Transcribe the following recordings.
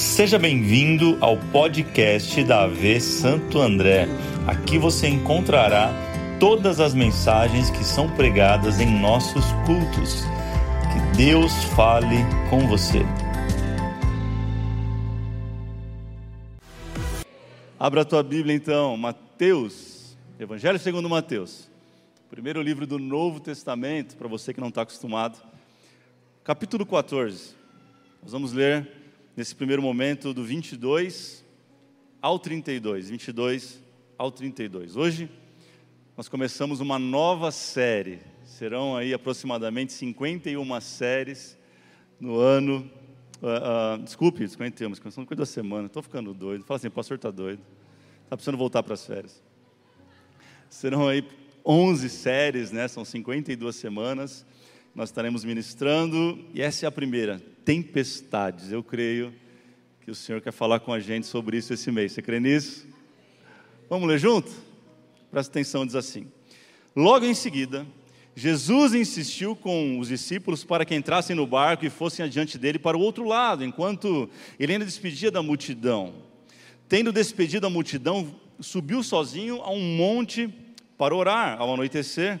Seja bem-vindo ao podcast da AV Santo André. Aqui você encontrará todas as mensagens que são pregadas em nossos cultos. Que Deus fale com você. Abra a tua Bíblia então, Mateus, Evangelho segundo Mateus. Primeiro livro do Novo Testamento, para você que não está acostumado. Capítulo 14. Nós vamos ler nesse primeiro momento do 22 ao 32, 22 ao 32. Hoje nós começamos uma nova série. Serão aí aproximadamente 51 séries no ano. Uh, uh, desculpe, 51, começando coisa da semana. Estou ficando doido. Fala assim, o pastor está doido. Está precisando voltar para as férias. Serão aí 11 séries, né? São 52 semanas. Nós estaremos ministrando e essa é a primeira, tempestades. Eu creio que o Senhor quer falar com a gente sobre isso esse mês. Você crê nisso? Vamos ler junto? Presta atenção, diz assim: Logo em seguida, Jesus insistiu com os discípulos para que entrassem no barco e fossem adiante dele para o outro lado, enquanto ele ainda despedia da multidão. Tendo despedido a multidão, subiu sozinho a um monte para orar ao anoitecer.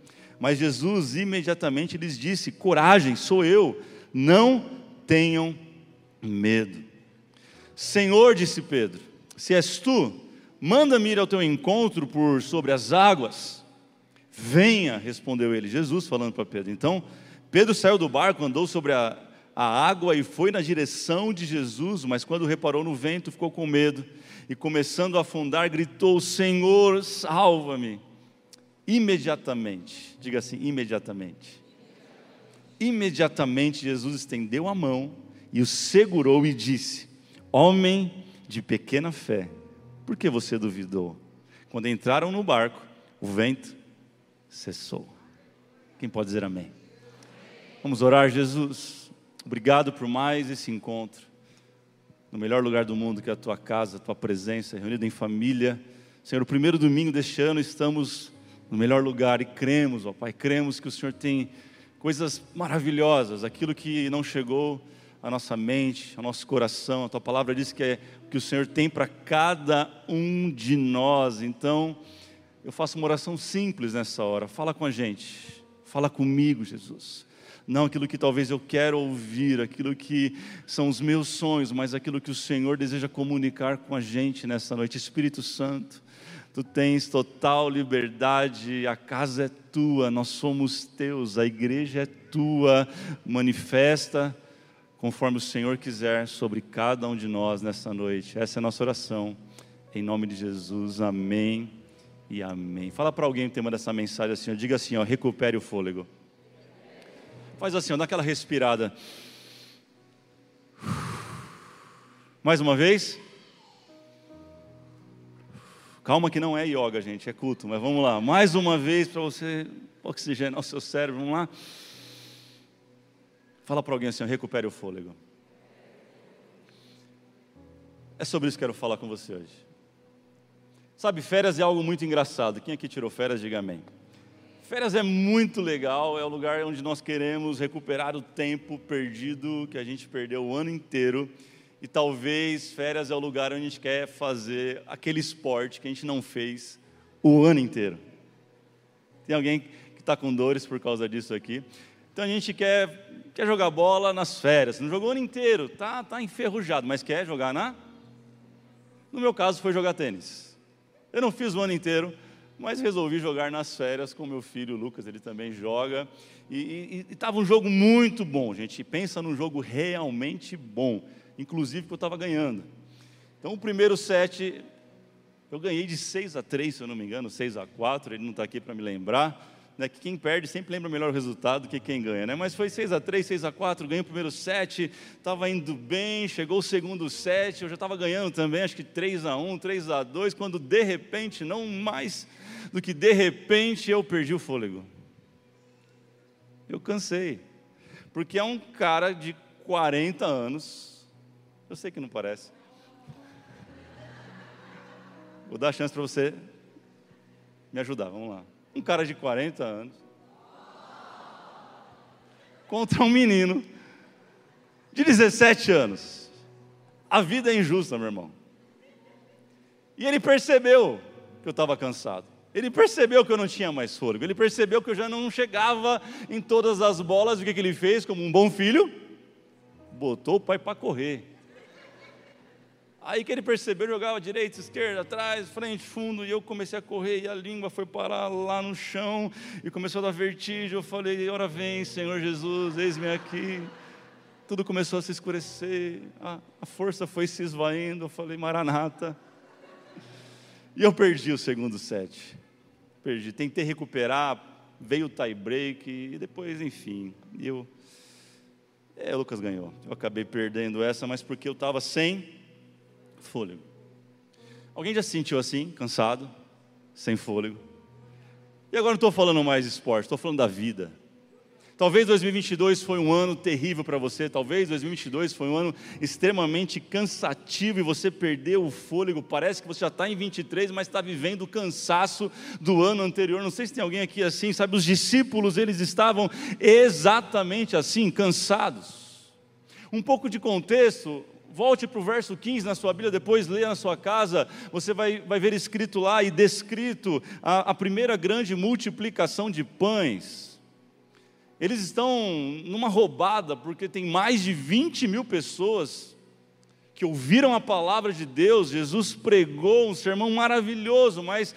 Mas Jesus imediatamente lhes disse: Coragem, sou eu, não tenham medo. Senhor, disse Pedro, se és tu, manda-me ir ao teu encontro por sobre as águas. Venha, respondeu ele, Jesus falando para Pedro. Então, Pedro saiu do barco, andou sobre a, a água e foi na direção de Jesus, mas quando reparou no vento, ficou com medo e, começando a afundar, gritou: Senhor, salva-me imediatamente. Diga assim, imediatamente. Imediatamente Jesus estendeu a mão e o segurou e disse: Homem de pequena fé, por que você duvidou? Quando entraram no barco, o vento cessou. Quem pode dizer amém? Vamos orar, Jesus. Obrigado por mais esse encontro. No melhor lugar do mundo que é a tua casa, a tua presença, reunida em família. Senhor, o primeiro domingo deste ano estamos no melhor lugar e cremos, ó Pai, cremos que o Senhor tem coisas maravilhosas, aquilo que não chegou à nossa mente, ao nosso coração. A tua palavra diz que é o que o Senhor tem para cada um de nós. Então, eu faço uma oração simples nessa hora. Fala com a gente. Fala comigo, Jesus. Não aquilo que talvez eu quero ouvir, aquilo que são os meus sonhos, mas aquilo que o Senhor deseja comunicar com a gente nessa noite. Espírito Santo, tu tens total liberdade, a casa é tua, nós somos teus, a igreja é tua, manifesta conforme o Senhor quiser sobre cada um de nós nessa noite. Essa é a nossa oração, em nome de Jesus, amém e amém. Fala para alguém o tema dessa mensagem assim, ó, diga assim, ó, recupere o fôlego. Faz assim, ó, dá aquela respirada. Mais uma vez. Calma que não é yoga, gente, é culto, mas vamos lá. Mais uma vez para você oxigenar o seu cérebro, vamos lá. Fala para alguém assim, recupere o fôlego. É sobre isso que eu quero falar com você hoje. Sabe, férias é algo muito engraçado. Quem aqui tirou férias, diga amém. Férias é muito legal, é o lugar onde nós queremos recuperar o tempo perdido que a gente perdeu o ano inteiro e talvez férias é o lugar onde a gente quer fazer aquele esporte que a gente não fez o ano inteiro. Tem alguém que está com dores por causa disso aqui? Então a gente quer, quer jogar bola nas férias. Não jogou o ano inteiro, tá, tá enferrujado, mas quer jogar na? No meu caso foi jogar tênis. Eu não fiz o ano inteiro, mas resolvi jogar nas férias com meu filho Lucas, ele também joga. E estava um jogo muito bom, gente. Pensa num jogo realmente bom inclusive que eu estava ganhando. Então, o primeiro set, eu ganhei de 6 a 3, se eu não me engano, 6 a 4, ele não está aqui para me lembrar. né, que quem perde sempre lembra melhor o resultado do que quem ganha, né? Mas foi 6 a 3 6 a 4 ganhei o primeiro set, estava indo bem, chegou o segundo set, eu já estava ganhando também, acho que 3 a 1 3 a 2 quando de repente, não mais do que de repente, eu perdi o fôlego. Eu cansei, porque é um cara de 40 anos, eu sei que não parece, Vou dar a chance para você me ajudar, vamos lá. Um cara de 40 anos contra um menino de 17 anos. A vida é injusta, meu irmão. E ele percebeu que eu estava cansado. Ele percebeu que eu não tinha mais fôlego. Ele percebeu que eu já não chegava em todas as bolas. O que, que ele fez, como um bom filho? Botou o pai para correr. Aí que ele percebeu, jogava direita, esquerda, atrás, frente, fundo, e eu comecei a correr, e a língua foi parar lá no chão, e começou a dar vertigem. Eu falei: Ora vem, Senhor Jesus, eis-me aqui. Tudo começou a se escurecer, a, a força foi se esvaindo. Eu falei: Maranata. E eu perdi o segundo set. Perdi. Tentei recuperar, veio o tie break, e depois, enfim, eu. É, o Lucas ganhou. Eu acabei perdendo essa, mas porque eu estava sem fôlego. Alguém já se sentiu assim, cansado, sem fôlego? E agora não estou falando mais de esporte, estou falando da vida. Talvez 2022 foi um ano terrível para você, talvez 2022 foi um ano extremamente cansativo e você perdeu o fôlego. Parece que você já está em 23, mas está vivendo o cansaço do ano anterior. Não sei se tem alguém aqui assim, sabe? Os discípulos eles estavam exatamente assim, cansados. Um pouco de contexto, Volte para o verso 15 na sua Bíblia, depois leia na sua casa, você vai, vai ver escrito lá e descrito a, a primeira grande multiplicação de pães. Eles estão numa roubada, porque tem mais de 20 mil pessoas que ouviram a palavra de Deus. Jesus pregou um sermão maravilhoso, mas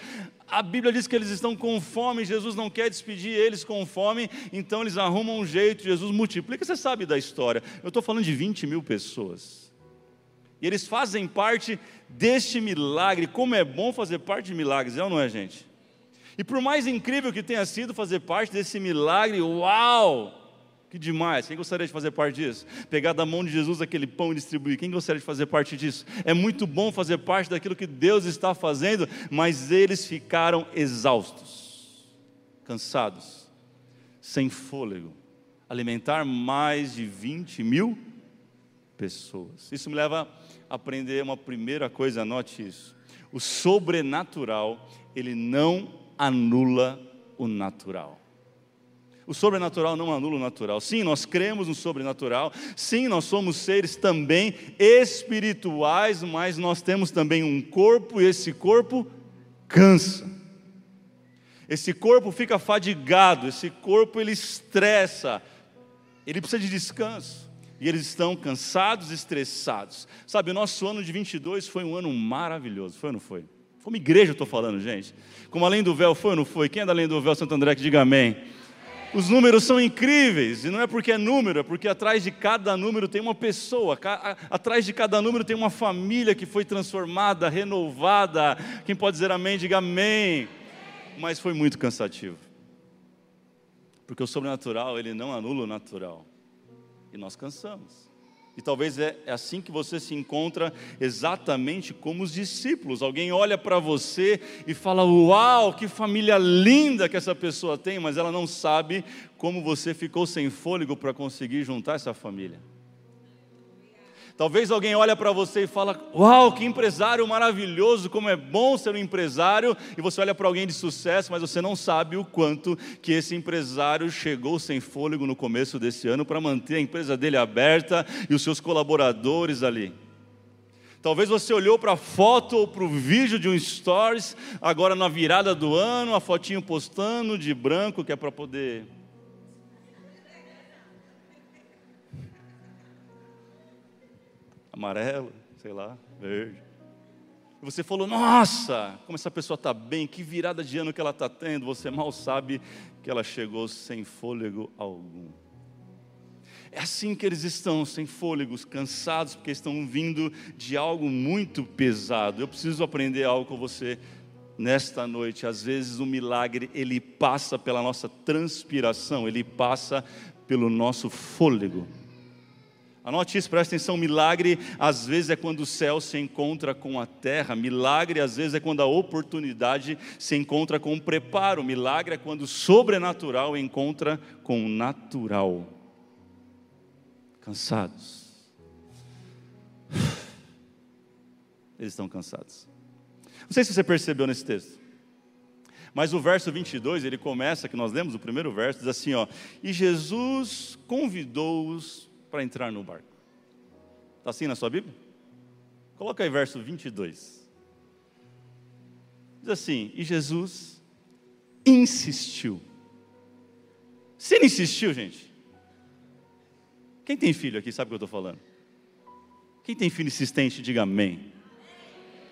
a Bíblia diz que eles estão com fome, Jesus não quer despedir eles com fome, então eles arrumam um jeito, Jesus multiplica. Você sabe da história, eu estou falando de 20 mil pessoas. Eles fazem parte deste milagre. Como é bom fazer parte de milagres, é ou não é, gente? E por mais incrível que tenha sido fazer parte desse milagre, uau! Que demais! Quem gostaria de fazer parte disso? Pegar da mão de Jesus aquele pão e distribuir. Quem gostaria de fazer parte disso? É muito bom fazer parte daquilo que Deus está fazendo, mas eles ficaram exaustos, cansados, sem fôlego. Alimentar mais de 20 mil pessoas. Isso me leva aprender uma primeira coisa, anote isso. O sobrenatural, ele não anula o natural. O sobrenatural não anula o natural. Sim, nós cremos no sobrenatural. Sim, nós somos seres também espirituais, mas nós temos também um corpo e esse corpo cansa. Esse corpo fica fadigado, esse corpo ele estressa, ele precisa de descanso e eles estão cansados, estressados. Sabe, o nosso ano de 22 foi um ano maravilhoso, foi ou não foi? Foi uma igreja, estou falando, gente. Como além do véu foi ou não foi? Quem é da além do véu, Santo André, que diga amém. Os números são incríveis, e não é porque é número, é porque atrás de cada número tem uma pessoa, atrás de cada número tem uma família que foi transformada, renovada. Quem pode dizer amém, diga amém. Mas foi muito cansativo, porque o sobrenatural, ele não anula o natural e nós cansamos. E talvez é, é assim que você se encontra exatamente como os discípulos. Alguém olha para você e fala: Uau, que família linda que essa pessoa tem, mas ela não sabe como você ficou sem fôlego para conseguir juntar essa família. Talvez alguém olhe para você e fala: "Uau, que empresário maravilhoso, como é bom ser um empresário". E você olha para alguém de sucesso, mas você não sabe o quanto que esse empresário chegou sem fôlego no começo desse ano para manter a empresa dele aberta e os seus colaboradores ali. Talvez você olhou para a foto ou para o vídeo de um stories, agora na virada do ano, a fotinho postando de branco, que é para poder amarelo, sei lá, verde. E você falou, nossa, como essa pessoa está bem, que virada de ano que ela está tendo. Você mal sabe que ela chegou sem fôlego algum. É assim que eles estão, sem fôlegos, cansados, porque estão vindo de algo muito pesado. Eu preciso aprender algo com você nesta noite, às vezes o milagre ele passa pela nossa transpiração, ele passa pelo nosso fôlego. Anote isso, presta atenção: milagre às vezes é quando o céu se encontra com a terra, milagre às vezes é quando a oportunidade se encontra com o preparo, milagre é quando o sobrenatural encontra com o natural. Cansados. Eles estão cansados. Não sei se você percebeu nesse texto. Mas o verso 22, ele começa, que nós lemos o primeiro verso, diz assim, ó: "E Jesus convidou-os para entrar no barco". Está assim na sua Bíblia? Coloca aí verso 22. Diz assim: "E Jesus insistiu". Se ele insistiu, gente. Quem tem filho aqui sabe o que eu estou falando? Quem tem filho insistente, diga amém.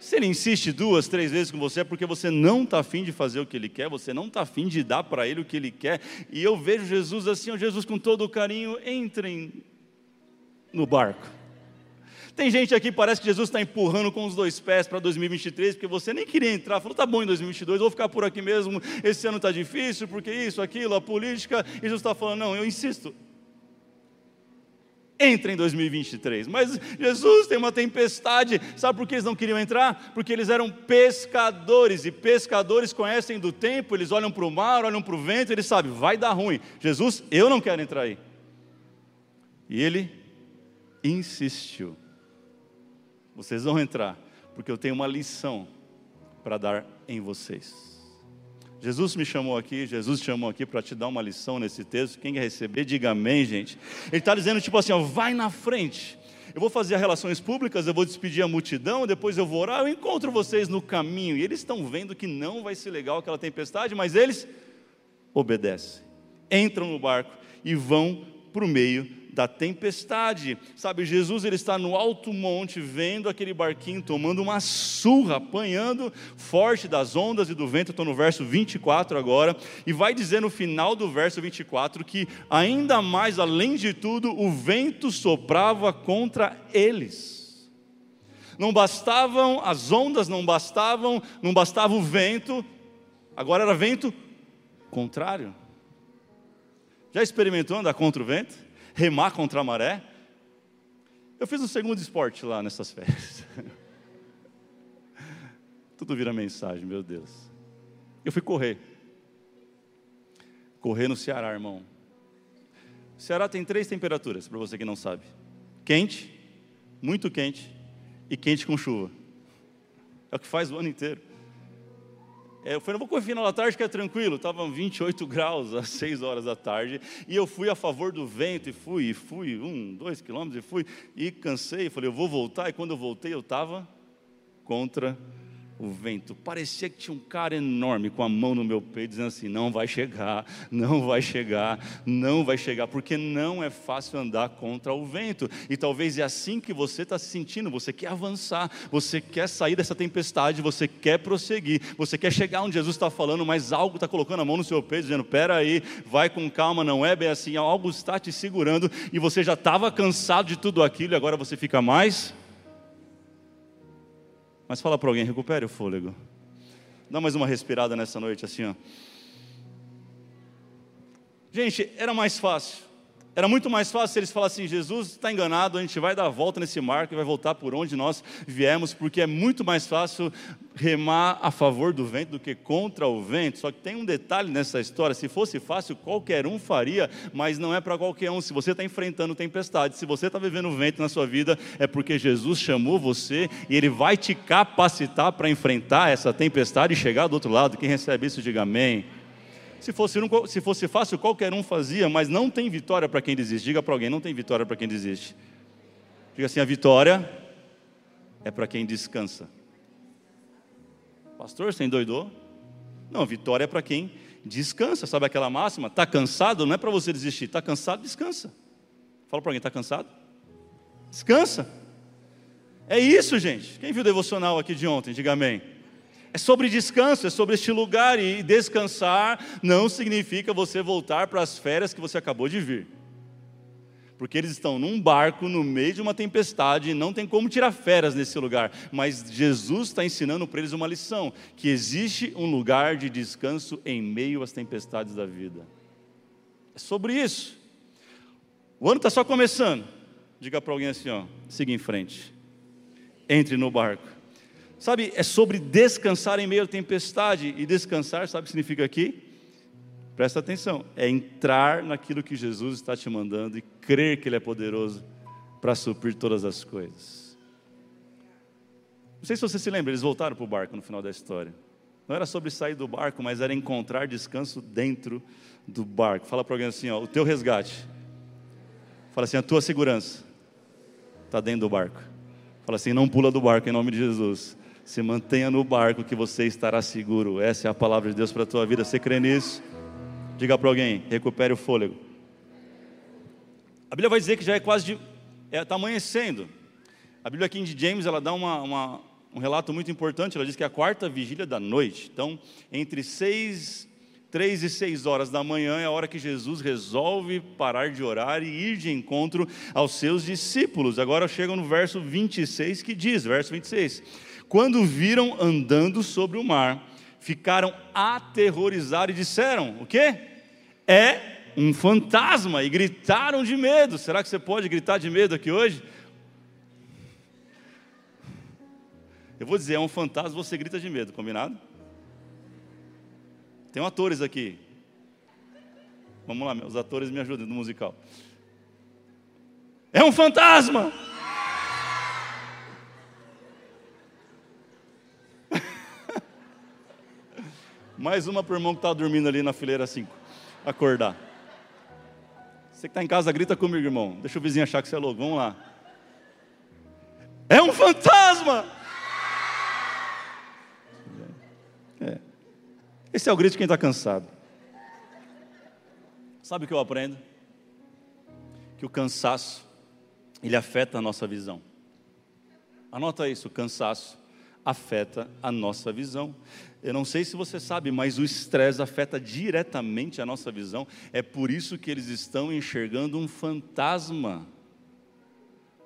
Se ele insiste duas, três vezes com você, é porque você não está afim de fazer o que ele quer, você não está afim de dar para ele o que ele quer. E eu vejo Jesus assim, ó, Jesus com todo o carinho, entrem no barco. Tem gente aqui, parece que Jesus está empurrando com os dois pés para 2023, porque você nem queria entrar, falou, tá bom em 2022, vou ficar por aqui mesmo, esse ano está difícil, porque isso, aquilo, a política, e Jesus está falando, não, eu insisto, entra em 2023. Mas Jesus tem uma tempestade. Sabe por que eles não queriam entrar? Porque eles eram pescadores e pescadores conhecem do tempo, eles olham para o mar, olham para o vento, eles sabem, vai dar ruim. Jesus, eu não quero entrar aí. E ele insistiu. Vocês vão entrar, porque eu tenho uma lição para dar em vocês. Jesus me chamou aqui, Jesus te chamou aqui para te dar uma lição nesse texto. Quem quer receber, diga amém, gente. Ele está dizendo tipo assim: ó, vai na frente. Eu vou fazer relações públicas, eu vou despedir a multidão, depois eu vou orar, eu encontro vocês no caminho. E eles estão vendo que não vai ser legal aquela tempestade, mas eles obedecem. Entram no barco e vão para o meio da tempestade. Sabe, Jesus ele está no alto monte vendo aquele barquinho tomando uma surra, apanhando forte das ondas e do vento. Estou no verso 24 agora, e vai dizer no final do verso 24 que ainda mais além de tudo, o vento soprava contra eles. Não bastavam as ondas, não bastavam, não bastava o vento, agora era vento contrário. Já experimentou andar contra o vento? remar contra a maré. Eu fiz um segundo esporte lá nessas férias. Tudo vira mensagem, meu Deus. Eu fui correr. Correr no Ceará, irmão. O Ceará tem três temperaturas, para você que não sabe: quente, muito quente e quente com chuva. É o que faz o ano inteiro. É, eu falei, não vou correr final da tarde que é tranquilo. Estavam 28 graus às 6 horas da tarde. E eu fui a favor do vento e fui, e fui, um, dois quilômetros, e fui, e cansei. Falei, eu vou voltar. E quando eu voltei, eu estava contra o vento. Parecia que tinha um cara enorme com a mão no meu peito, dizendo assim: não vai chegar, não vai chegar, não vai chegar, porque não é fácil andar contra o vento. E talvez é assim que você está se sentindo: você quer avançar, você quer sair dessa tempestade, você quer prosseguir, você quer chegar onde Jesus está falando, mas algo está colocando a mão no seu peito, dizendo: pera aí, vai com calma, não é bem assim, algo está te segurando, e você já estava cansado de tudo aquilo, e agora você fica mais mas fala para alguém, recupere o fôlego. Dá mais uma respirada nessa noite, assim, ó. Gente, era mais fácil. Era muito mais fácil eles falassem: Jesus está enganado, a gente vai dar a volta nesse marco e vai voltar por onde nós viemos, porque é muito mais fácil remar a favor do vento do que contra o vento. Só que tem um detalhe nessa história: se fosse fácil, qualquer um faria, mas não é para qualquer um. Se você está enfrentando tempestade, se você está vivendo vento na sua vida, é porque Jesus chamou você e Ele vai te capacitar para enfrentar essa tempestade e chegar do outro lado. Quem recebe isso, diga amém. Se fosse, se fosse fácil, qualquer um fazia, mas não tem vitória para quem desiste. Diga para alguém: não tem vitória para quem desiste. Diga assim: a vitória é para quem descansa. Pastor, você endoidou? Não, vitória é para quem descansa. Sabe aquela máxima? Está cansado? Não é para você desistir. Está cansado? Descansa. Fala para alguém: está cansado? Descansa. É isso, gente. Quem viu o devocional aqui de ontem? Diga amém. É sobre descanso, é sobre este lugar. E descansar não significa você voltar para as férias que você acabou de vir. Porque eles estão num barco no meio de uma tempestade e não tem como tirar férias nesse lugar. Mas Jesus está ensinando para eles uma lição: que existe um lugar de descanso em meio às tempestades da vida. É sobre isso. O ano está só começando. Diga para alguém assim: ó, siga em frente. Entre no barco. Sabe, é sobre descansar em meio à tempestade. E descansar, sabe o que significa aqui? Presta atenção, é entrar naquilo que Jesus está te mandando e crer que Ele é poderoso para suprir todas as coisas. Não sei se você se lembra, eles voltaram para o barco no final da história. Não era sobre sair do barco, mas era encontrar descanso dentro do barco. Fala para alguém assim: ó, o teu resgate. Fala assim: a tua segurança está dentro do barco. Fala assim: não pula do barco em nome de Jesus. Se mantenha no barco que você estará seguro. Essa é a palavra de Deus para a tua vida. Você crê nisso? Diga para alguém, recupere o fôlego. A Bíblia vai dizer que já é quase de. Está é, tá amanhecendo. A Bíblia de James ela dá uma, uma, um relato muito importante. Ela diz que é a quarta vigília da noite. Então, entre seis, três e seis horas da manhã é a hora que Jesus resolve parar de orar e ir de encontro aos seus discípulos. Agora chega no verso 26 que diz, verso 26. Quando viram andando sobre o mar, ficaram aterrorizados e disseram: O quê? É um fantasma, e gritaram de medo. Será que você pode gritar de medo aqui hoje? Eu vou dizer, é um fantasma, você grita de medo, combinado? Tem atores aqui. Vamos lá, os atores me ajudem no musical. É um fantasma! Mais uma para o irmão que está dormindo ali na fileira 5. Acordar. Você que está em casa, grita comigo, irmão. Deixa o vizinho achar que você é louco. Vamos lá. É um fantasma! É. Esse é o grito de quem está cansado. Sabe o que eu aprendo? Que o cansaço, ele afeta a nossa visão. Anota isso, o cansaço afeta a nossa visão. Eu não sei se você sabe, mas o estresse afeta diretamente a nossa visão. É por isso que eles estão enxergando um fantasma.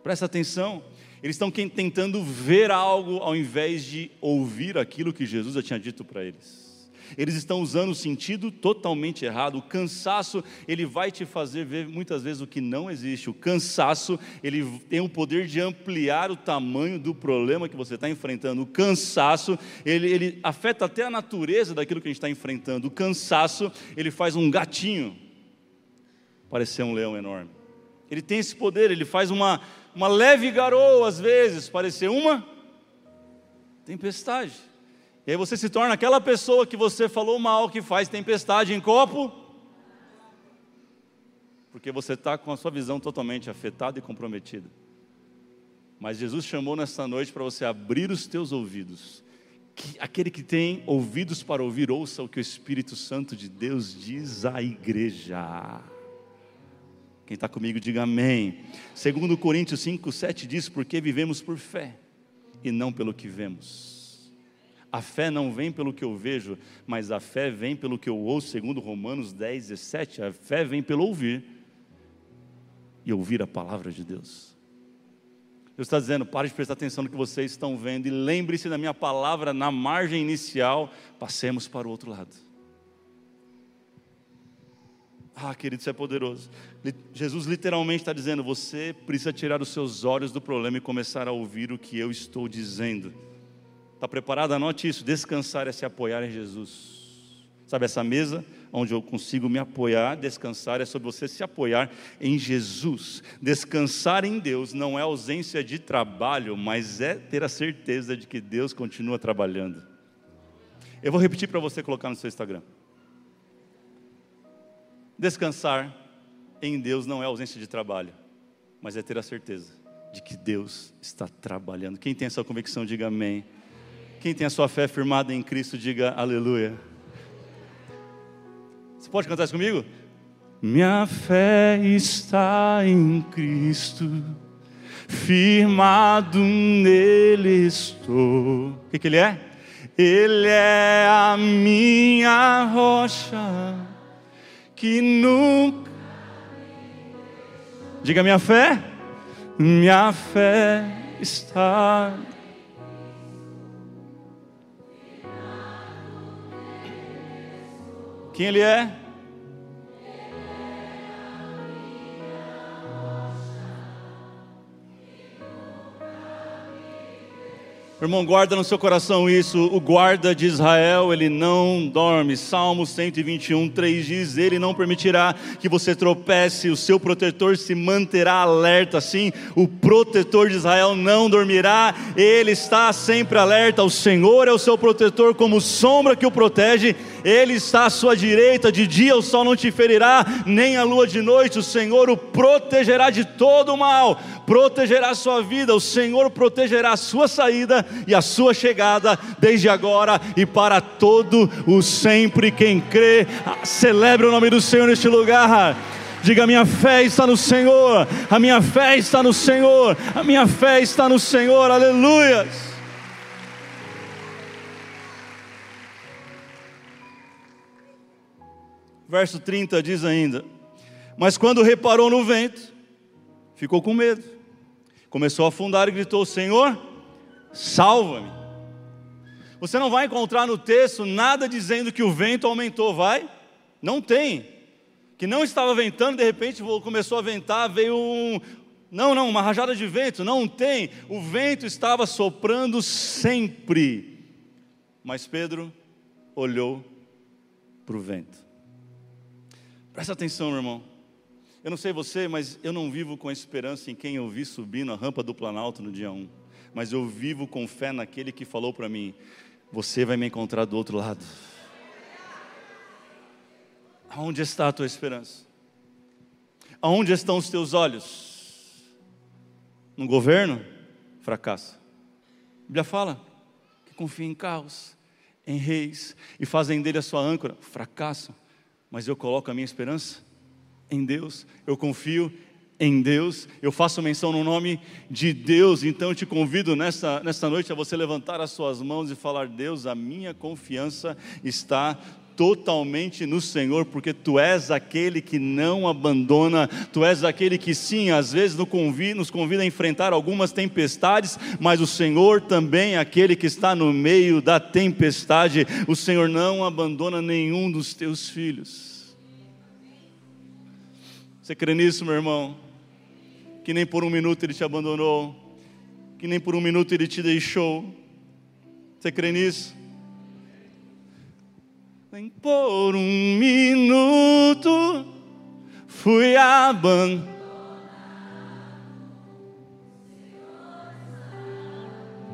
Presta atenção. Eles estão tentando ver algo ao invés de ouvir aquilo que Jesus já tinha dito para eles eles estão usando o sentido totalmente errado. O cansaço, ele vai te fazer ver muitas vezes o que não existe. O cansaço, ele tem o poder de ampliar o tamanho do problema que você está enfrentando. O cansaço, ele, ele afeta até a natureza daquilo que a gente está enfrentando. O cansaço, ele faz um gatinho parecer um leão enorme. Ele tem esse poder, ele faz uma, uma leve garoa, às vezes, parecer uma tempestade. E aí você se torna aquela pessoa que você falou mal, que faz tempestade em copo, porque você está com a sua visão totalmente afetada e comprometida. Mas Jesus chamou nessa noite para você abrir os teus ouvidos. Que aquele que tem ouvidos para ouvir, ouça o que o Espírito Santo de Deus diz à igreja. Quem está comigo, diga amém. Segundo Coríntios 5, 7 diz, porque vivemos por fé e não pelo que vemos. A fé não vem pelo que eu vejo, mas a fé vem pelo que eu ouço, segundo Romanos 10, 17. A fé vem pelo ouvir e ouvir a palavra de Deus. Deus está dizendo: pare de prestar atenção no que vocês estão vendo e lembre-se da minha palavra na margem inicial, passemos para o outro lado. Ah, querido, isso é poderoso. Jesus literalmente está dizendo: você precisa tirar os seus olhos do problema e começar a ouvir o que eu estou dizendo. Está preparado? Anote isso. Descansar é se apoiar em Jesus. Sabe essa mesa onde eu consigo me apoiar, descansar é sobre você se apoiar em Jesus. Descansar em Deus não é ausência de trabalho, mas é ter a certeza de que Deus continua trabalhando. Eu vou repetir para você colocar no seu Instagram. Descansar em Deus não é ausência de trabalho, mas é ter a certeza de que Deus está trabalhando. Quem tem essa convicção, diga amém. Quem tem a sua fé firmada em Cristo, diga aleluia. Você pode cantar isso comigo? Minha fé está em Cristo, firmado nele estou. O que, que ele é? Ele é a minha rocha, que nunca Diga minha fé. Minha fé está. Quem ele é? Irmão, guarda no seu coração isso. O guarda de Israel, ele não dorme. Salmo 121, 3 diz: Ele não permitirá que você tropece, o seu protetor se manterá alerta. Sim, o protetor de Israel não dormirá, ele está sempre alerta. O Senhor é o seu protetor, como sombra que o protege. Ele está à sua direita, de dia o sol não te ferirá, nem a lua de noite. O Senhor o protegerá de todo o mal, protegerá a sua vida. O Senhor protegerá a sua saída e a sua chegada, desde agora e para todo o sempre. Quem crê, celebre o nome do Senhor neste lugar. Diga: minha fé está no Senhor, a minha fé está no Senhor, a minha fé está no Senhor, aleluias. Verso 30 diz ainda: Mas quando reparou no vento, ficou com medo, começou a afundar e gritou: Senhor, salva-me. Você não vai encontrar no texto nada dizendo que o vento aumentou, vai? Não tem. Que não estava ventando, de repente começou a ventar, veio um. Não, não, uma rajada de vento. Não tem. O vento estava soprando sempre. Mas Pedro olhou para o vento. Presta atenção, meu irmão. Eu não sei você, mas eu não vivo com esperança em quem eu vi subindo a rampa do Planalto no dia 1 mas eu vivo com fé naquele que falou para mim: Você vai me encontrar do outro lado. Aonde está a tua esperança? Aonde estão os teus olhos? No governo? Fracasso. A Bíblia fala que confia em carros, em reis e fazem dele a sua âncora. Fracasso. Mas eu coloco a minha esperança em Deus, eu confio em Deus, eu faço menção no nome de Deus, então eu te convido nesta, nesta noite a você levantar as suas mãos e falar: Deus, a minha confiança está totalmente no Senhor, porque Tu és aquele que não abandona, Tu és aquele que sim, às vezes nos convida, nos convida a enfrentar algumas tempestades, mas o Senhor também é aquele que está no meio da tempestade, o Senhor não abandona nenhum dos Teus filhos. Você crê nisso, meu irmão? que nem por um minuto ele te abandonou, que nem por um minuto ele te deixou. Você crê nisso? Nem por um minuto fui abandonado.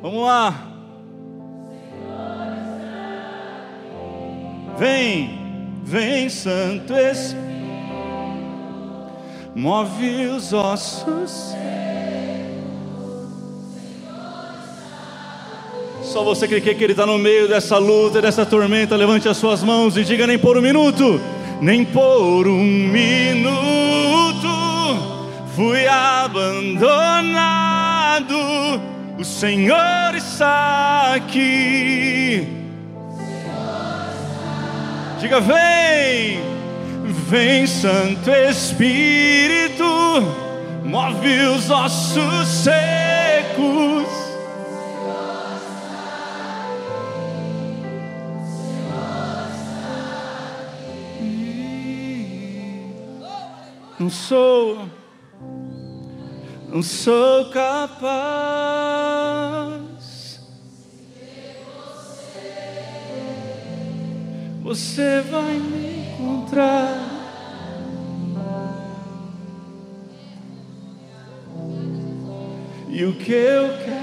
Vamos lá. Vem, vem, Santo Espírito move os ossos. Só você que quer que Ele está no meio dessa luta, dessa tormenta, levante as suas mãos e diga: nem por um minuto, nem por um minuto fui abandonado. O Senhor está aqui. Diga: vem Vem, Santo Espírito, move os ossos secos. Não sou, não sou capaz. Você vai me encontrar. e o que eu quero.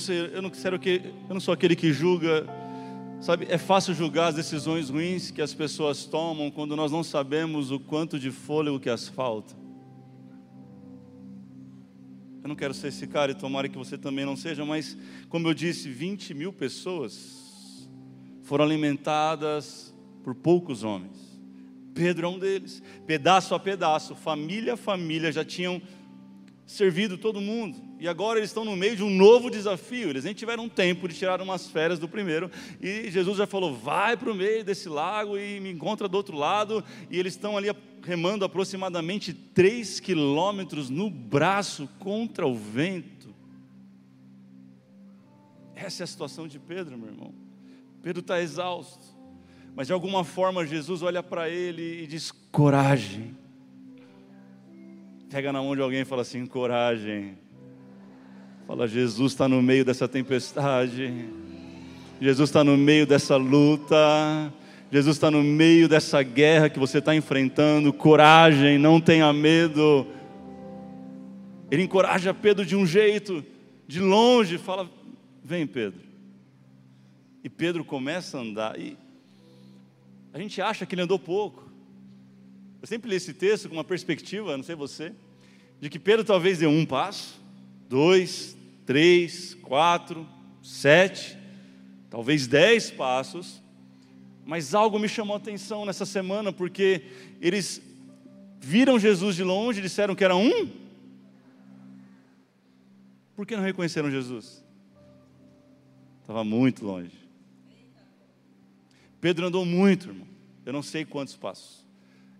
Aleluia. Eu não sei, eu não quero que, eu não sou aquele que julga. Sabe, é fácil julgar as decisões ruins que as pessoas tomam quando nós não sabemos o quanto de fôlego que as falta. Eu não quero ser esse cara e tomara que você também não seja, mas, como eu disse, 20 mil pessoas foram alimentadas por poucos homens. Pedro é um deles, pedaço a pedaço, família a família, já tinham servido todo mundo. E agora eles estão no meio de um novo desafio. Eles nem tiveram tempo de tirar umas férias do primeiro. E Jesus já falou: vai para o meio desse lago e me encontra do outro lado. E eles estão ali remando aproximadamente 3 quilômetros no braço contra o vento. Essa é a situação de Pedro, meu irmão. Pedro está exausto. Mas de alguma forma Jesus olha para ele e diz: coragem Pega na mão de alguém e fala assim: coragem. Fala, Jesus está no meio dessa tempestade. Jesus está no meio dessa luta. Jesus está no meio dessa guerra que você está enfrentando. Coragem, não tenha medo. Ele encoraja Pedro de um jeito, de longe, fala: Vem, Pedro. E Pedro começa a andar. E a gente acha que ele andou pouco. Eu sempre li esse texto com uma perspectiva, não sei você, de que Pedro talvez deu um passo, dois, três, quatro, sete, talvez dez passos, mas algo me chamou a atenção nessa semana, porque eles viram Jesus de longe e disseram que era um. Por que não reconheceram Jesus? Estava muito longe. Pedro andou muito, irmão. Eu não sei quantos passos.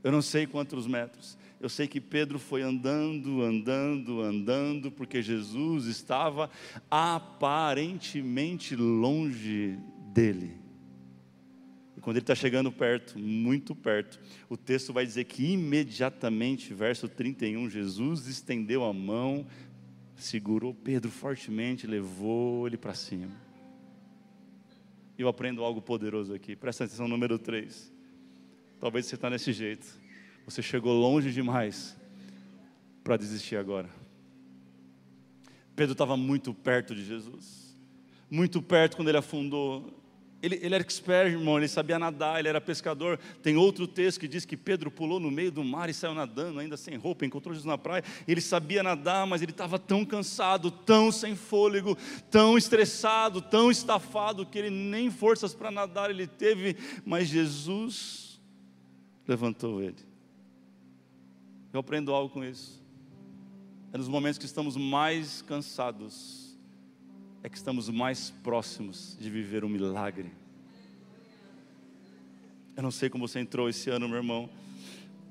Eu não sei quantos metros. Eu sei que Pedro foi andando, andando, andando, porque Jesus estava aparentemente longe dele. E quando ele está chegando perto, muito perto, o texto vai dizer que imediatamente, verso 31, Jesus estendeu a mão, segurou Pedro fortemente, levou ele para cima. Eu aprendo algo poderoso aqui, presta atenção, número 3. Talvez você está nesse jeito. Você chegou longe demais para desistir agora. Pedro estava muito perto de Jesus. Muito perto quando ele afundou. Ele, ele era expert, irmão, ele sabia nadar, ele era pescador. Tem outro texto que diz que Pedro pulou no meio do mar e saiu nadando, ainda sem roupa, encontrou Jesus na praia. Ele sabia nadar, mas ele estava tão cansado, tão sem fôlego, tão estressado, tão estafado, que ele nem forças para nadar ele teve. Mas Jesus levantou ele. Eu aprendo algo com isso. É nos momentos que estamos mais cansados, é que estamos mais próximos de viver um milagre. Eu não sei como você entrou esse ano, meu irmão.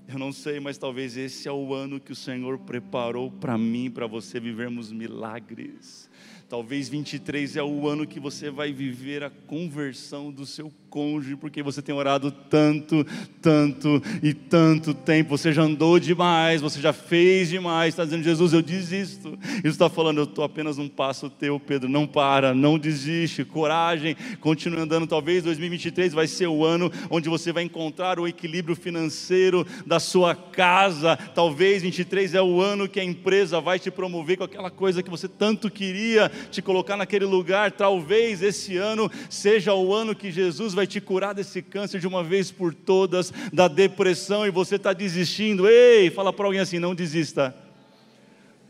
Eu não sei, mas talvez esse é o ano que o Senhor preparou para mim, para você vivermos milagres. Talvez 23 é o ano que você vai viver a conversão do seu cônjuge, porque você tem orado tanto, tanto e tanto tempo. Você já andou demais, você já fez demais. Está dizendo, Jesus, eu desisto. Isso está falando, eu estou apenas um passo teu, Pedro. Não para, não desiste, coragem, continue andando. Talvez 2023 vai ser o ano onde você vai encontrar o equilíbrio financeiro da sua casa. Talvez 23 é o ano que a empresa vai te promover com aquela coisa que você tanto queria te colocar naquele lugar. Talvez esse ano seja o ano que Jesus vai te curar desse câncer de uma vez por todas, da depressão, e você está desistindo. Ei, fala para alguém assim: não desista.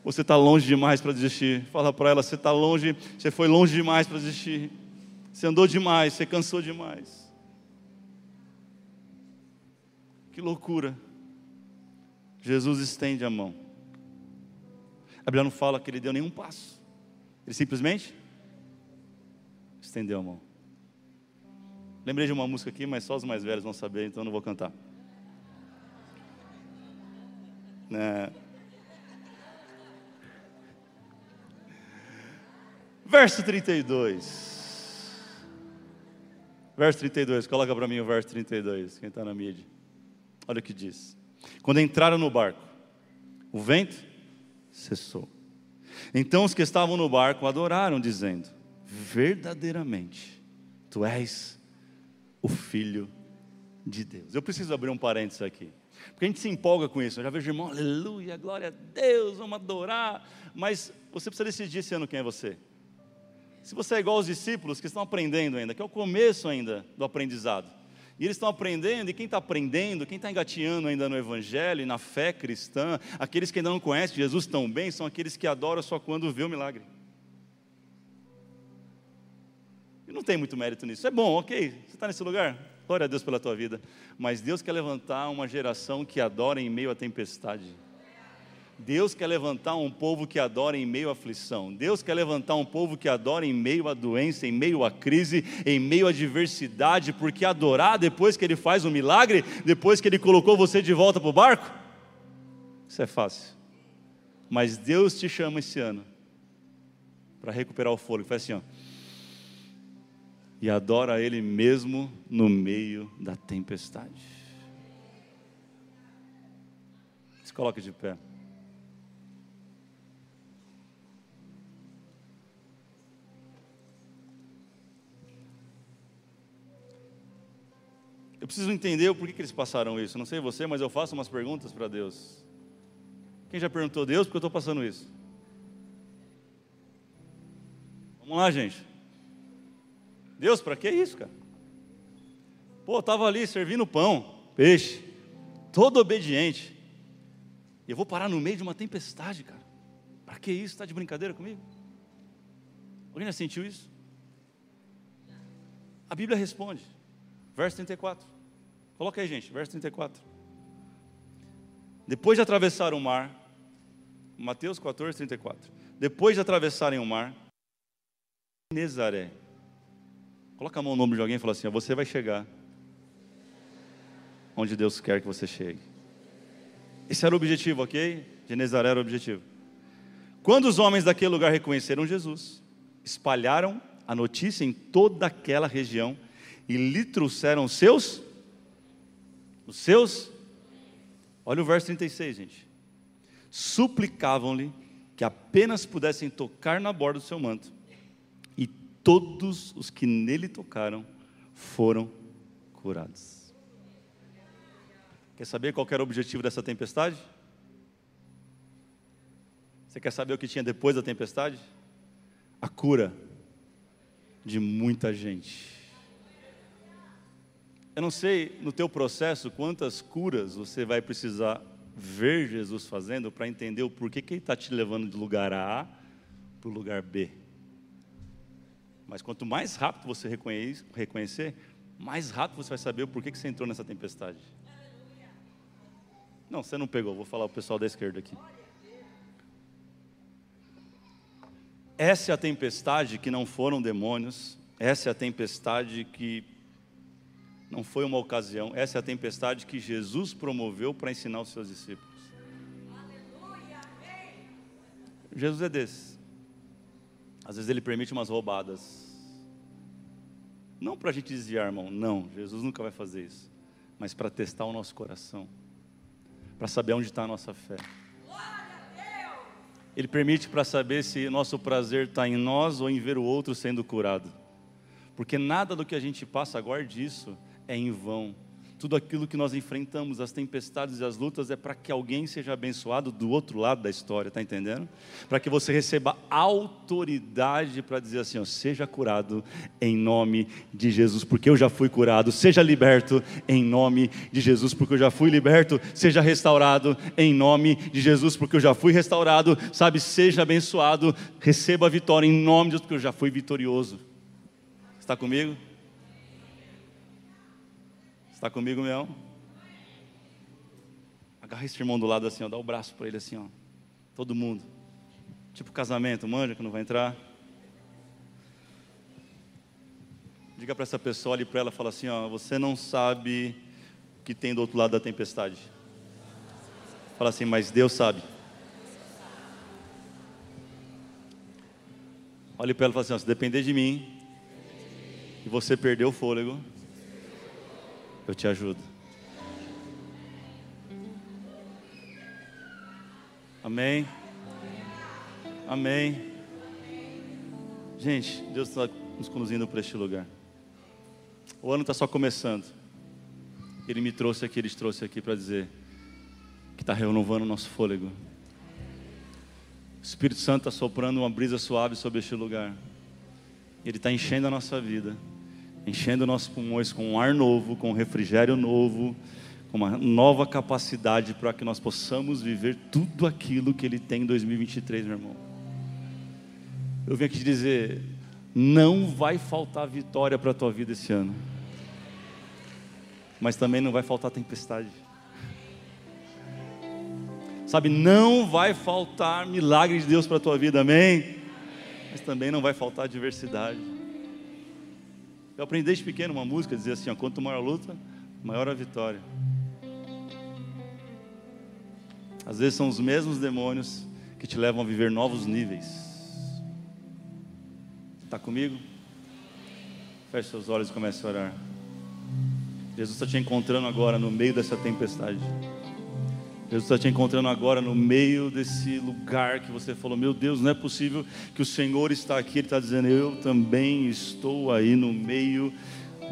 Você está longe demais para desistir. Fala para ela: você está longe, você foi longe demais para desistir. Você andou demais, você cansou demais. Que loucura. Jesus estende a mão. A Bíblia não fala que ele deu nenhum passo. Ele simplesmente estendeu a mão. Lembrei de uma música aqui, mas só os mais velhos vão saber, então não vou cantar. É. Verso 32. Verso 32, coloca para mim o verso 32, quem está na mídia. Olha o que diz. Quando entraram no barco, o vento cessou. Então os que estavam no barco adoraram, dizendo: Verdadeiramente, tu és o Filho de Deus. Eu preciso abrir um parênteses aqui, porque a gente se empolga com isso. Eu já vejo irmão, aleluia, glória a Deus, vamos adorar. Mas você precisa decidir esse ano quem é você. Se você é igual aos discípulos que estão aprendendo ainda, que é o começo ainda do aprendizado. E eles estão aprendendo, e quem está aprendendo, quem está engateando ainda no Evangelho e na fé cristã, aqueles que ainda não conhecem Jesus tão bem, são aqueles que adoram só quando vê o milagre. E não tem muito mérito nisso. É bom, ok, você está nesse lugar? Glória a Deus pela tua vida. Mas Deus quer levantar uma geração que adora em meio à tempestade. Deus quer levantar um povo que adora em meio à aflição. Deus quer levantar um povo que adora em meio à doença, em meio à crise, em meio à adversidade, porque adorar depois que Ele faz um milagre, depois que Ele colocou você de volta para o barco, isso é fácil. Mas Deus te chama esse ano para recuperar o fôlego. Faz assim, ó. E adora Ele mesmo no meio da tempestade. Se coloque de pé. Preciso entender o porquê que eles passaram isso. Não sei você, mas eu faço umas perguntas para Deus. Quem já perguntou Deus por que eu estou passando isso? Vamos lá, gente. Deus, para que isso, cara? Pô, estava ali servindo pão, peixe, todo obediente. E eu vou parar no meio de uma tempestade, cara. Para que isso? Está de brincadeira comigo? Alguém já sentiu isso? A Bíblia responde. Verso 34. Coloca aí, gente, verso 34. Depois de atravessar o mar, Mateus 14, 34. Depois de atravessarem o mar, Nezaré. Coloca a mão no ombro de alguém e fala assim: Você vai chegar onde Deus quer que você chegue. Esse era o objetivo, ok? De Nezaré era o objetivo. Quando os homens daquele lugar reconheceram Jesus, espalharam a notícia em toda aquela região e lhe trouxeram seus, os seus, olha o verso 36, gente. Suplicavam-lhe que apenas pudessem tocar na borda do seu manto, e todos os que nele tocaram foram curados. Quer saber qual era o objetivo dessa tempestade? Você quer saber o que tinha depois da tempestade? A cura de muita gente. Eu não sei no teu processo quantas curas você vai precisar ver Jesus fazendo para entender o porquê que Ele está te levando de lugar A para o lugar B. Mas quanto mais rápido você reconhecer, mais rápido você vai saber o porquê que você entrou nessa tempestade. Não, você não pegou, vou falar o pessoal da esquerda aqui. Essa é a tempestade que não foram demônios, essa é a tempestade que não foi uma ocasião, essa é a tempestade que Jesus promoveu para ensinar os seus discípulos. Jesus é desse. Às vezes ele permite umas roubadas. Não para a gente desviar, irmão, não, Jesus nunca vai fazer isso. Mas para testar o nosso coração, para saber onde está a nossa fé. Ele permite para saber se nosso prazer está em nós ou em ver o outro sendo curado. Porque nada do que a gente passa, agora disso, é em vão. Tudo aquilo que nós enfrentamos, as tempestades e as lutas, é para que alguém seja abençoado do outro lado da história, está entendendo? Para que você receba autoridade para dizer assim: ó, seja curado em nome de Jesus, porque eu já fui curado, seja liberto em nome de Jesus, porque eu já fui liberto, seja restaurado em nome de Jesus, porque eu já fui restaurado, sabe? Seja abençoado, receba a vitória em nome de Jesus, porque eu já fui vitorioso. Está comigo? Está comigo, meu? Agarra esse irmão do lado assim, ó, dá o braço para ele assim, ó. Todo mundo. Tipo casamento, manja que não vai entrar. Diga para essa pessoa, olhe para ela e fala assim, ó, você não sabe o que tem do outro lado da tempestade. Fala assim, mas Deus sabe. Olhe para ela e fala assim, ó, se depender de mim, e você perder o fôlego, eu te ajudo. Amém. Amém. Gente, Deus está nos conduzindo para este lugar. O ano está só começando. Ele me trouxe aqui, Ele trouxe aqui para dizer que está renovando o nosso fôlego. O Espírito Santo está soprando uma brisa suave sobre este lugar. Ele está enchendo a nossa vida enchendo nossos pulmões com um ar novo, com um refrigério novo, com uma nova capacidade para que nós possamos viver tudo aquilo que Ele tem em 2023, meu irmão. Eu vim aqui te dizer: não vai faltar vitória para a tua vida esse ano, mas também não vai faltar tempestade. Sabe, não vai faltar milagre de Deus para a tua vida, amém? Mas também não vai faltar diversidade. Eu aprendi desde pequeno uma música, dizia assim: ó, quanto maior a luta, maior a vitória. Às vezes são os mesmos demônios que te levam a viver novos níveis. Está comigo? Feche seus olhos e comece a orar. Jesus está te encontrando agora no meio dessa tempestade. Jesus está te encontrando agora no meio desse lugar que você falou: Meu Deus, não é possível que o Senhor está aqui. Ele está dizendo: Eu também estou aí no meio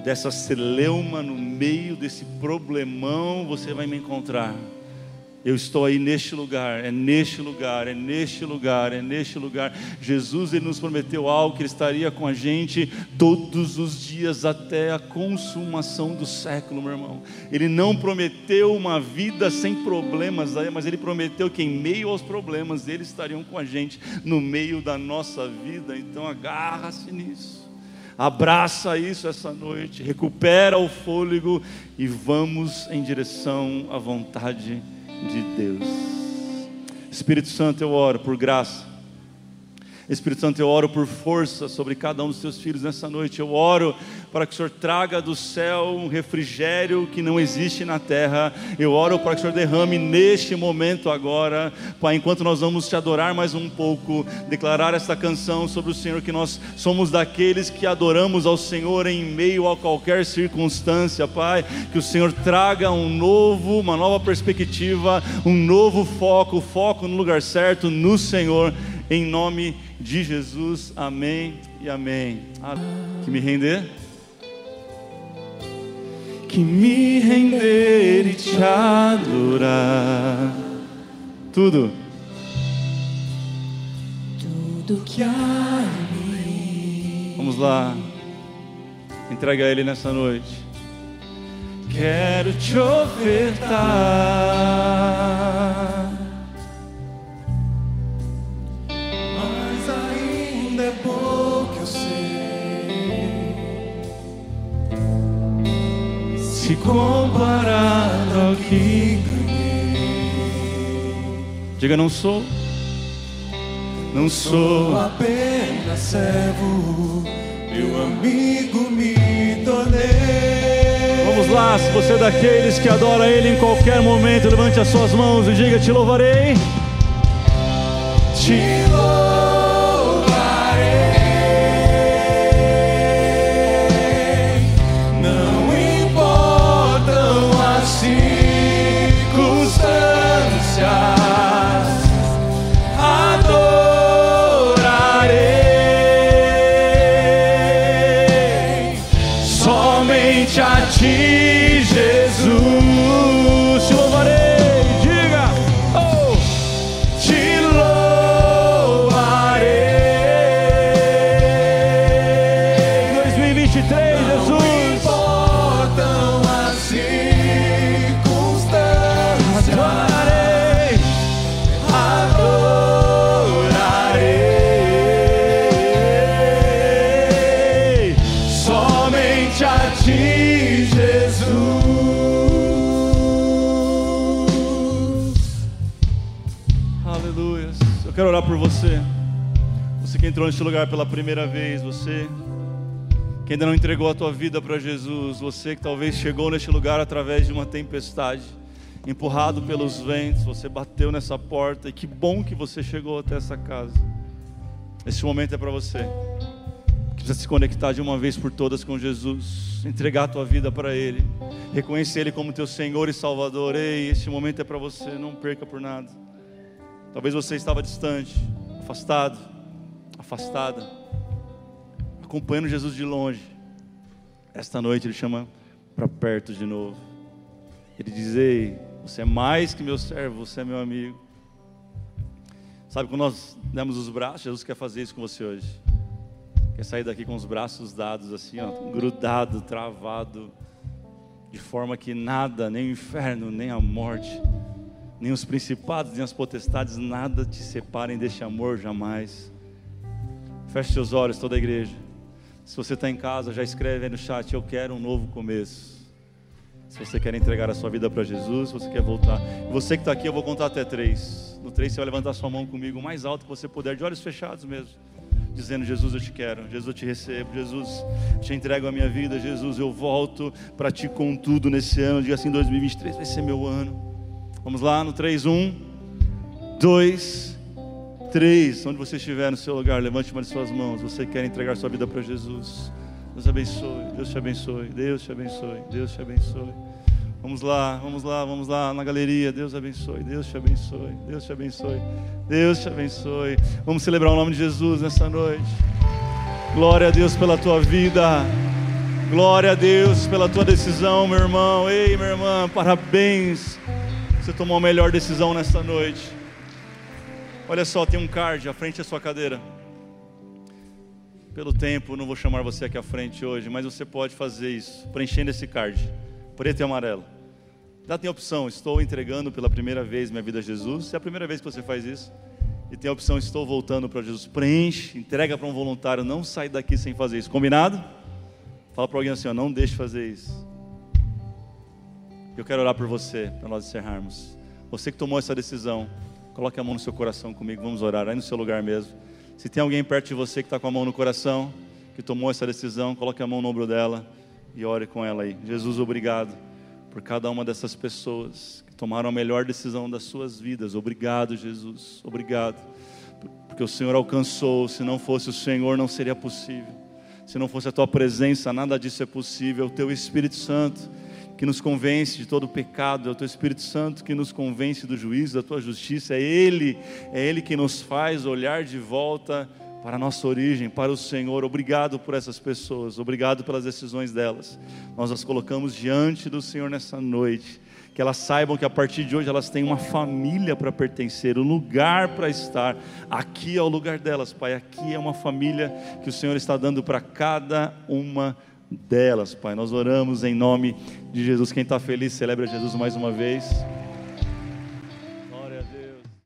dessa celeuma, no meio desse problemão. Você vai me encontrar. Eu estou aí neste lugar, é neste lugar, é neste lugar, é neste lugar. Jesus ele nos prometeu algo que ele estaria com a gente todos os dias até a consumação do século, meu irmão. Ele não prometeu uma vida sem problemas, mas ele prometeu que em meio aos problemas eles estariam com a gente no meio da nossa vida. Então agarra-se nisso. Abraça isso essa noite, recupera o fôlego e vamos em direção à vontade de de Deus. Espírito Santo, eu oro por graça. Espírito Santo, eu oro por força sobre cada um dos teus filhos nessa noite. Eu oro para que o Senhor traga do céu um refrigério que não existe na terra. Eu oro para que o Senhor derrame neste momento agora, Pai, enquanto nós vamos te adorar mais um pouco, declarar esta canção sobre o Senhor, que nós somos daqueles que adoramos ao Senhor em meio a qualquer circunstância, Pai. Que o Senhor traga um novo, uma nova perspectiva, um novo foco, foco no lugar certo, no Senhor em nome de Jesus, amém e amém. Que me render? Que me render e te adorar. Tudo. Tudo que há em mim. Vamos lá. Entrega a Ele nessa noite. Quero te ofertar comparado ao que ganhei. Diga, não sou, não sou apenas servo, meu amigo me tornei. Vamos lá, se você é daqueles que adora Ele em qualquer momento, levante as suas mãos e diga: Te louvarei. Te louvarei. Entrou neste lugar pela primeira vez, você que ainda não entregou a tua vida para Jesus, você que talvez chegou neste lugar através de uma tempestade, empurrado pelos ventos, você bateu nessa porta e que bom que você chegou até essa casa. Esse momento é para você. Que precisa se conectar de uma vez por todas com Jesus, entregar a tua vida para Ele, reconhecer Ele como teu Senhor e Salvador. Ei, esse momento é para você, não perca por nada. Talvez você estava distante, afastado, afastada, acompanhando Jesus de longe. Esta noite ele chama para perto de novo. Ele diz: Ei, você é mais que meu servo, você é meu amigo. Sabe, quando nós demos os braços, Jesus quer fazer isso com você hoje. Quer sair daqui com os braços dados, assim, ó, grudado, travado, de forma que nada, nem o inferno, nem a morte, nem os principados, nem as potestades, nada te separem deste amor jamais. Feche seus olhos, toda a igreja. Se você está em casa, já escreve aí no chat: Eu quero um novo começo. Se você quer entregar a sua vida para Jesus, se você quer voltar. Você que está aqui, eu vou contar até três. No três, você vai levantar sua mão comigo o mais alto que você puder, de olhos fechados mesmo. Dizendo: Jesus, eu te quero. Jesus, eu te recebo. Jesus, te entrego a minha vida. Jesus, eu volto para ti com tudo nesse ano. Diga assim: 2023 vai ser meu ano. Vamos lá no 3, 1, 2, 3. Onde você estiver no seu lugar, levante uma de suas mãos. Você quer entregar sua vida para Jesus. Deus abençoe, Deus te abençoe, Deus te abençoe, Deus te abençoe. Vamos lá, vamos lá, vamos lá na galeria. Deus abençoe, Deus te abençoe, Deus te abençoe, Deus te abençoe. Vamos celebrar o nome de Jesus nessa noite. Glória a Deus pela tua vida. Glória a Deus pela tua decisão, meu irmão. Ei, minha irmã, parabéns. Você tomou a melhor decisão nessa noite. Olha só, tem um card à frente da sua cadeira. Pelo tempo, não vou chamar você aqui à frente hoje, mas você pode fazer isso, preenchendo esse card, preto e amarelo. Já tem a opção, estou entregando pela primeira vez minha vida a Jesus. É a primeira vez que você faz isso. E tem a opção, estou voltando para Jesus. Preenche, entrega para um voluntário, não sai daqui sem fazer isso. Combinado? Fala para alguém assim, ó, não deixe fazer isso. Eu quero orar por você, para nós encerrarmos. Você que tomou essa decisão, coloque a mão no seu coração comigo, vamos orar aí no seu lugar mesmo. Se tem alguém perto de você que está com a mão no coração, que tomou essa decisão, coloque a mão no ombro dela e ore com ela aí. Jesus, obrigado por cada uma dessas pessoas que tomaram a melhor decisão das suas vidas. Obrigado, Jesus. Obrigado. Porque o Senhor alcançou. Se não fosse o Senhor, não seria possível. Se não fosse a tua presença, nada disso é possível. O teu Espírito Santo que nos convence de todo o pecado, é o teu Espírito Santo que nos convence do juízo, da tua justiça, é Ele, é Ele que nos faz olhar de volta para a nossa origem, para o Senhor. Obrigado por essas pessoas, obrigado pelas decisões delas. Nós as colocamos diante do Senhor nessa noite. Que elas saibam que a partir de hoje elas têm uma família para pertencer, um lugar para estar. Aqui é o lugar delas, Pai. Aqui é uma família que o Senhor está dando para cada uma delas, Pai. Nós oramos em nome de Jesus. Quem está feliz, celebra Jesus mais uma vez.